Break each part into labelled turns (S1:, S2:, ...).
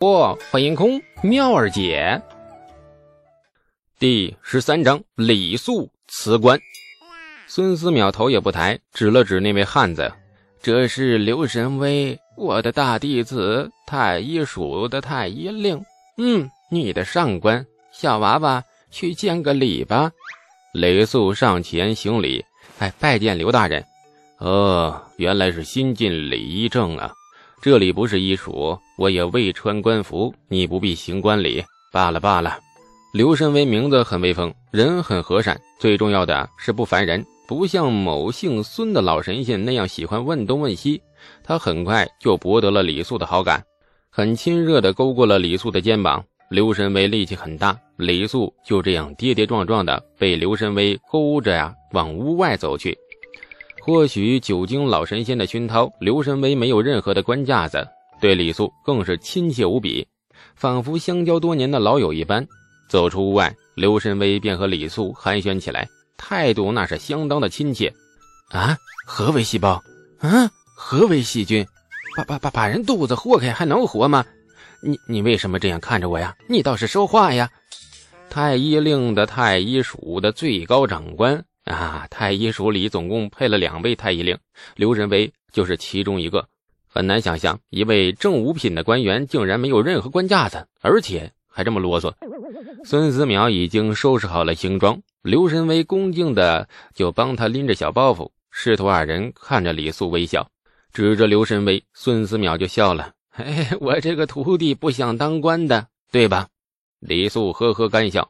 S1: 不，欢迎空妙儿姐。第十三章李肃辞官。孙思邈头也不抬，指了指那位汉子：“这是刘神威，我的大弟子，太医署的太医令。嗯，你的上官。小娃娃，去见个礼吧。”李肃上前行礼：“哎，拜见刘大人。”哦，原来是新晋李医正啊。这里不是医署，我也未穿官服，你不必行官礼。罢了罢了。刘神威名字很威风，人很和善，最重要的是不烦人，不像某姓孙的老神仙那样喜欢问东问西。他很快就博得了李素的好感，很亲热地勾过了李素的肩膀。刘神威力气很大，李素就这样跌跌撞撞地被刘神威勾着呀往屋外走去。或许久经老神仙的熏陶，刘神威没有任何的官架子，对李素更是亲切无比，仿佛相交多年的老友一般。走出屋外，刘神威便和李素寒暄起来，态度那是相当的亲切。啊，何为细胞？啊，何为细菌？把把把把人肚子豁开还能活吗？你你为什么这样看着我呀？你倒是说话呀！太医令的太医署的最高长官。啊！太医署里总共配了两位太医令，刘仁威就是其中一个。很难想象，一位正五品的官员竟然没有任何官架子，而且还这么啰嗦。孙思邈已经收拾好了行装，刘仁威恭敬的就帮他拎着小包袱。师徒二人看着李素微笑，指着刘神威，孙思邈就笑了：“嘿，我这个徒弟不想当官的，对吧？”李素呵呵干笑。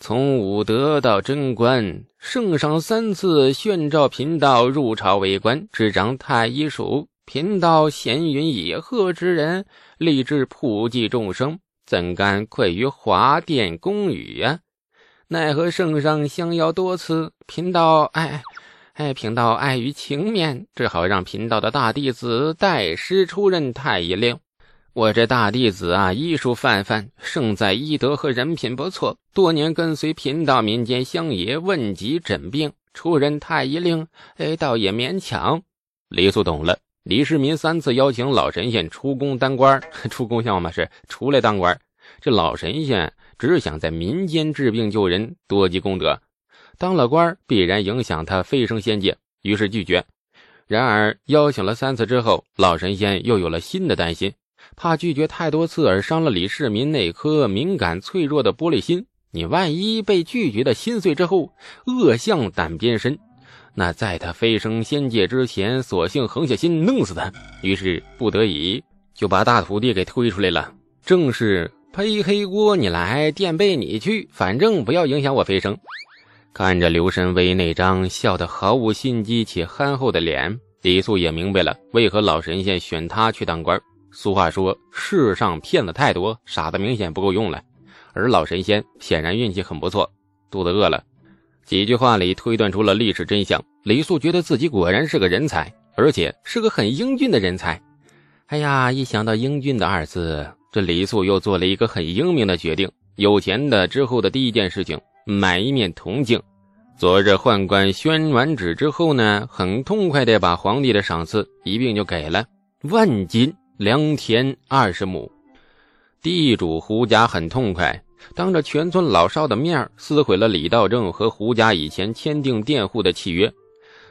S1: 从武德到贞观，圣上三次宣召贫道入朝为官，执掌太医署。贫道闲云野鹤之人，立志普济众生，怎敢愧于华殿宫宇呀？奈何圣上相邀多次，贫道哎哎，贫道碍于情面，只好让贫道的大弟子代师出任太医令。我这大弟子啊，医术泛泛，胜在医德和人品不错。多年跟随贫道民间乡野问疾诊病，出任太医令，哎，倒也勉强。李素懂了，李世民三次邀请老神仙出宫当官，出宫像嘛是出来当官。这老神仙只想在民间治病救人，多积功德。当了官必然影响他飞升仙界，于是拒绝。然而邀请了三次之后，老神仙又有了新的担心。怕拒绝太多次而伤了李世民那颗敏感脆弱的玻璃心，你万一被拒绝的心碎之后，恶向胆边生，那在他飞升仙界之前，索性横下心弄死他。于是不得已就把大徒弟给推出来了。正是背黑锅你来，垫背你去，反正不要影响我飞升。看着刘神威那张笑得毫无心机且憨厚的脸，李素也明白了为何老神仙选他去当官。俗话说：“世上骗子太多，傻子明显不够用了。”而老神仙显然运气很不错，肚子饿了。几句话里推断出了历史真相。李素觉得自己果然是个人才，而且是个很英俊的人才。哎呀，一想到“英俊”的二字，这李素又做了一个很英明的决定。有钱的之后的第一件事情，买一面铜镜。昨日宦官宣完旨之后呢，很痛快地把皇帝的赏赐一并就给了万金。良田二十亩，地主胡家很痛快，当着全村老少的面撕毁了李道正和胡家以前签订佃户的契约。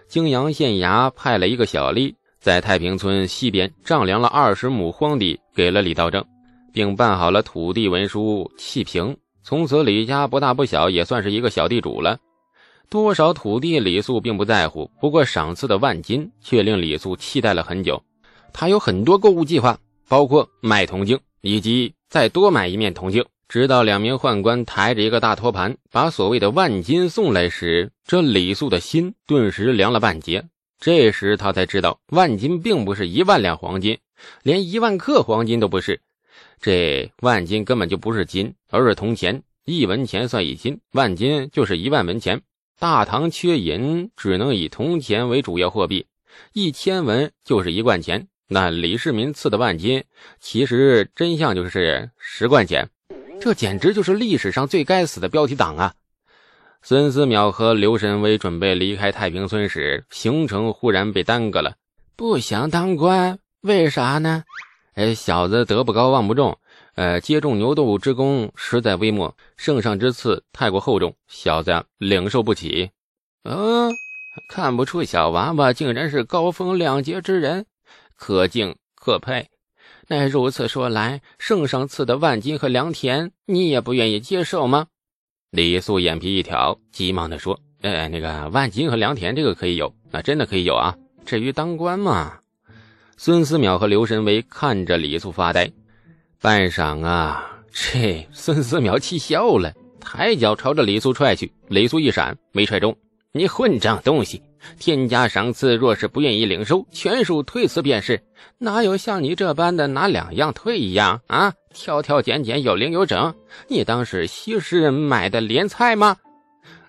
S1: 泾阳县衙派了一个小吏，在太平村西边丈量了二十亩荒地，给了李道正，并办好了土地文书契凭。从此，李家不大不小，也算是一个小地主了。多少土地，李素并不在乎，不过赏赐的万金却令李素期待了很久。他有很多购物计划，包括卖铜镜，以及再多买一面铜镜。直到两名宦官抬着一个大托盘，把所谓的万金送来时，这李素的心顿时凉了半截。这时他才知道，万金并不是一万两黄金，连一万克黄金都不是。这万金根本就不是金，而是铜钱。一文钱算一金，万金就是一万文钱。大唐缺银，只能以铜钱为主要货币，一千文就是一贯钱。那李世民赐的万金，其实真相就是十贯钱，这简直就是历史上最该死的标题党啊！孙思邈和刘神威准备离开太平村时，行程忽然被耽搁了。不想当官，为啥呢？哎，小子德不高望不重，呃，接种牛斗之功实在微末，圣上之赐太过厚重，小子领受不起。嗯，看不出小娃娃竟然是高风亮节之人，可敬可佩。那如此说来，圣上赐的万金和良田，你也不愿意接受吗？李素眼皮一挑，急忙的说：“哎，那个万金和良田，这个可以有，那真的可以有啊。至于当官嘛……”孙思邈和刘神威看着李素发呆，半晌啊，这孙思邈气笑了，抬脚朝着李素踹去。李素一闪，没踹中。你混账东西！天家赏赐，若是不愿意领收，全数退辞便是。哪有像你这般的拿两样退一样啊？挑挑拣拣，有零有整，你当是西施买的莲菜吗？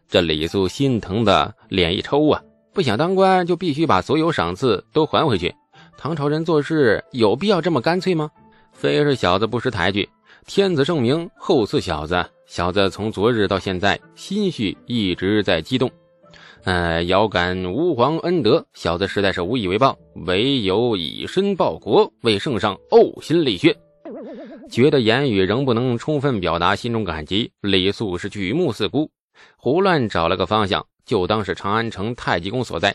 S1: 这李素心疼的脸一抽啊！不想当官，就必须把所有赏赐都还回去。唐朝人做事有必要这么干脆吗？非是小子不识抬举，天子圣明，厚赐小子。小子从昨日到现在，心绪一直在激动。呃，遥感吾皇恩德，小子实在是无以为报，唯有以身报国，为圣上呕心沥血。觉得言语仍不能充分表达心中感激，李素是举目四顾，胡乱找了个方向，就当是长安城太极宫所在。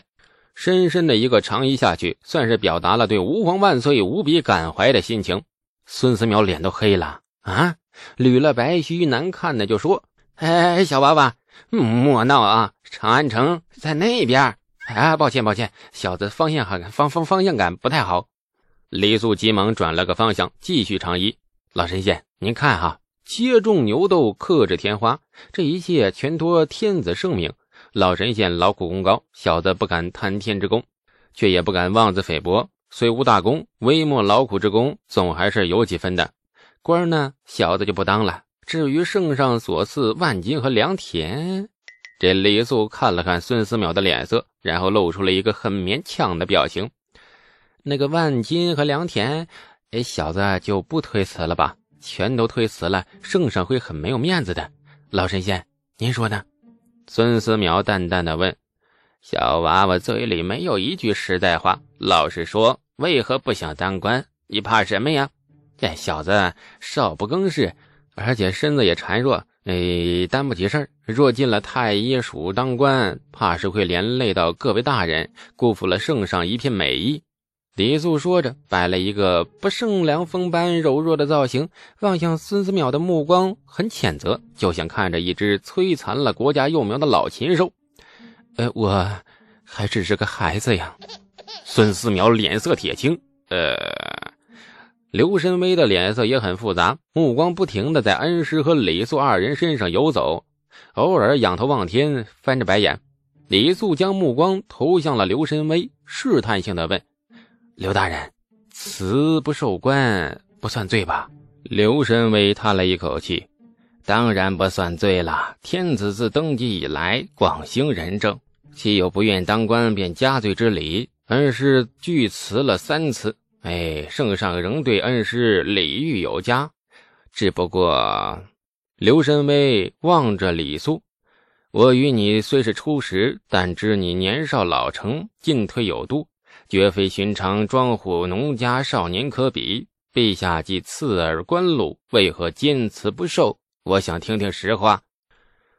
S1: 深深的一个长揖下去，算是表达了对吾皇万岁无比感怀的心情。孙思邈脸都黑了啊，捋了白须，难看的就说：“哎，小娃娃，莫闹啊！长安城在那边。啊，抱歉抱歉，小子方向感方方方向感不太好。”李素急忙转了个方向，继续长揖：“老神仙，您看哈，接种牛痘，克制天花，这一切全托天子圣命。”老神仙劳苦功高，小子不敢贪天之功，却也不敢妄自菲薄。虽无大功，微末劳苦之功，总还是有几分的。官呢，小子就不当了。至于圣上所赐万金和良田，这李素看了看孙思邈的脸色，然后露出了一个很勉强的表情。那个万金和良田，哎，小子就不推辞了吧？全都推辞了，圣上会很没有面子的。老神仙，您说呢？孙思邈淡淡的问：“小娃娃嘴里没有一句实在话，老实说，为何不想当官？你怕什么呀？这小子少不更事，而且身子也孱弱，哎，担不起事儿。若进了太医署当官，怕是会连累到各位大人，辜负了圣上一片美意。”李素说着，摆了一个不胜凉风般柔弱的造型，望向孙思邈的目光很谴责，就像看着一只摧残了国家幼苗的老禽兽。呃，我还只是个孩子呀。孙思邈脸色铁青。呃，刘神威的脸色也很复杂，目光不停的在恩师和李素二人身上游走，偶尔仰头望天，翻着白眼。李素将目光投向了刘神威，试探性的问。刘大人，辞不受官不算罪吧？刘神威叹了一口气：“当然不算罪了。天子自登基以来，广行仁政，岂有不愿当官便加罪之理？恩师拒辞了三次，哎，圣上仍对恩师礼遇有加。只不过……”刘神威望着李肃：“我与你虽是初识，但知你年少老成，进退有度。”绝非寻常庄户农家少年可比。陛下既赐尔官禄，为何坚持不受？我想听听实话。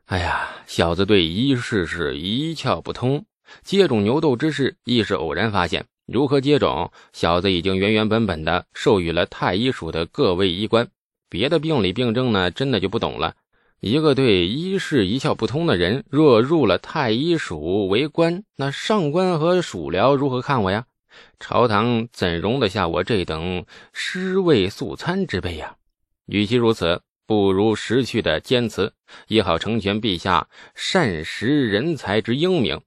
S1: 哎呀，小子对医事是一窍不通，接种牛痘之事亦是偶然发现。如何接种，小子已经原原本本的授予了太医署的各位医官。别的病理病症呢，真的就不懂了。一个对医事一窍不通的人，若入了太医署为官，那上官和署僚如何看我呀？朝堂怎容得下我这等尸位素餐之辈呀？与其如此，不如识趣的坚持，也好成全陛下善识人才之英明。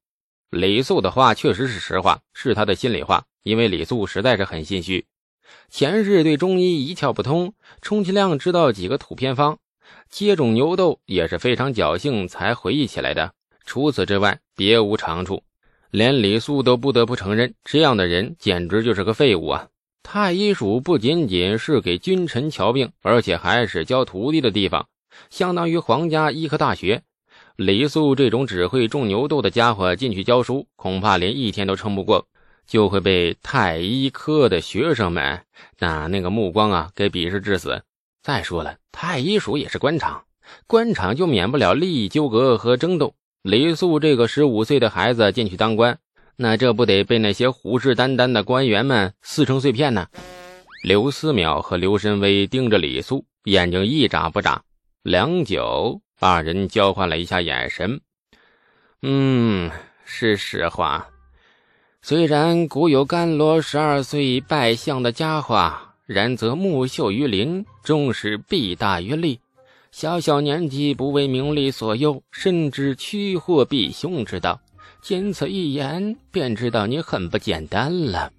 S1: 李素的话确实是实话，是他的心里话，因为李素实在是很心虚，前世对中医一窍不通，充其量知道几个土偏方。接种牛痘也是非常侥幸才回忆起来的，除此之外别无长处。连李素都不得不承认，这样的人简直就是个废物啊！太医署不仅仅是给君臣瞧病，而且还是教徒弟的地方，相当于皇家医科大学。李素这种只会种牛痘的家伙进去教书，恐怕连一天都撑不过。就会被太医科的学生们那那个目光啊给鄙视致死。再说了，太医署也是官场，官场就免不了利益纠葛和争斗。李素这个十五岁的孩子进去当官，那这不得被那些虎视眈眈的官员们撕成碎片呢？刘思邈和刘申威盯着李素，眼睛一眨不眨。良久，二人交换了一下眼神。嗯，是实话。虽然古有甘罗十二岁拜相的佳话，然则木秀于林，终是弊大于利。小小年纪不为名利所诱，深知趋祸避凶之道，仅此一言，便知道你很不简单了。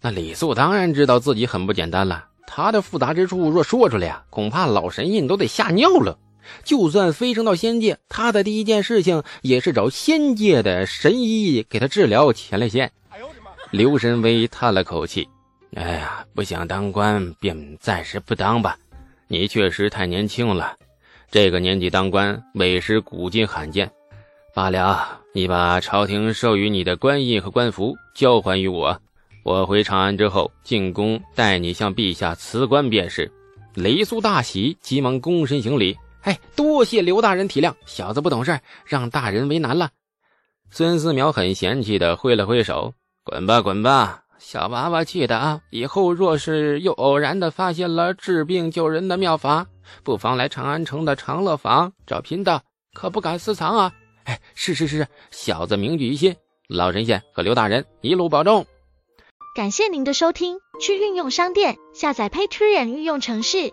S1: 那李素当然知道自己很不简单了，他的复杂之处若说出来呀，恐怕老神印都得吓尿了。就算飞升到仙界，他的第一件事情也是找仙界的神医给他治疗前列腺。刘神威叹了口气：“哎呀，不想当官，便暂时不当吧。你确实太年轻了，这个年纪当官，委实古今罕见。罢了，你把朝廷授予你的官印和官服交还于我。”我回长安之后，进宫带你向陛下辞官便是。雷素大喜，急忙躬身行礼。哎，多谢刘大人体谅，小子不懂事，让大人为难了。孙思邈很嫌弃的挥了挥手：“滚吧，滚吧，小娃娃记得啊！以后若是又偶然的发现了治病救人的妙法，不妨来长安城的长乐坊找贫道，可不敢私藏啊！”哎，是是是，小子铭记于心。老神仙和刘大人一路保重。
S2: 感谢您的收听，去运用商店下载 Patreon 运用城市，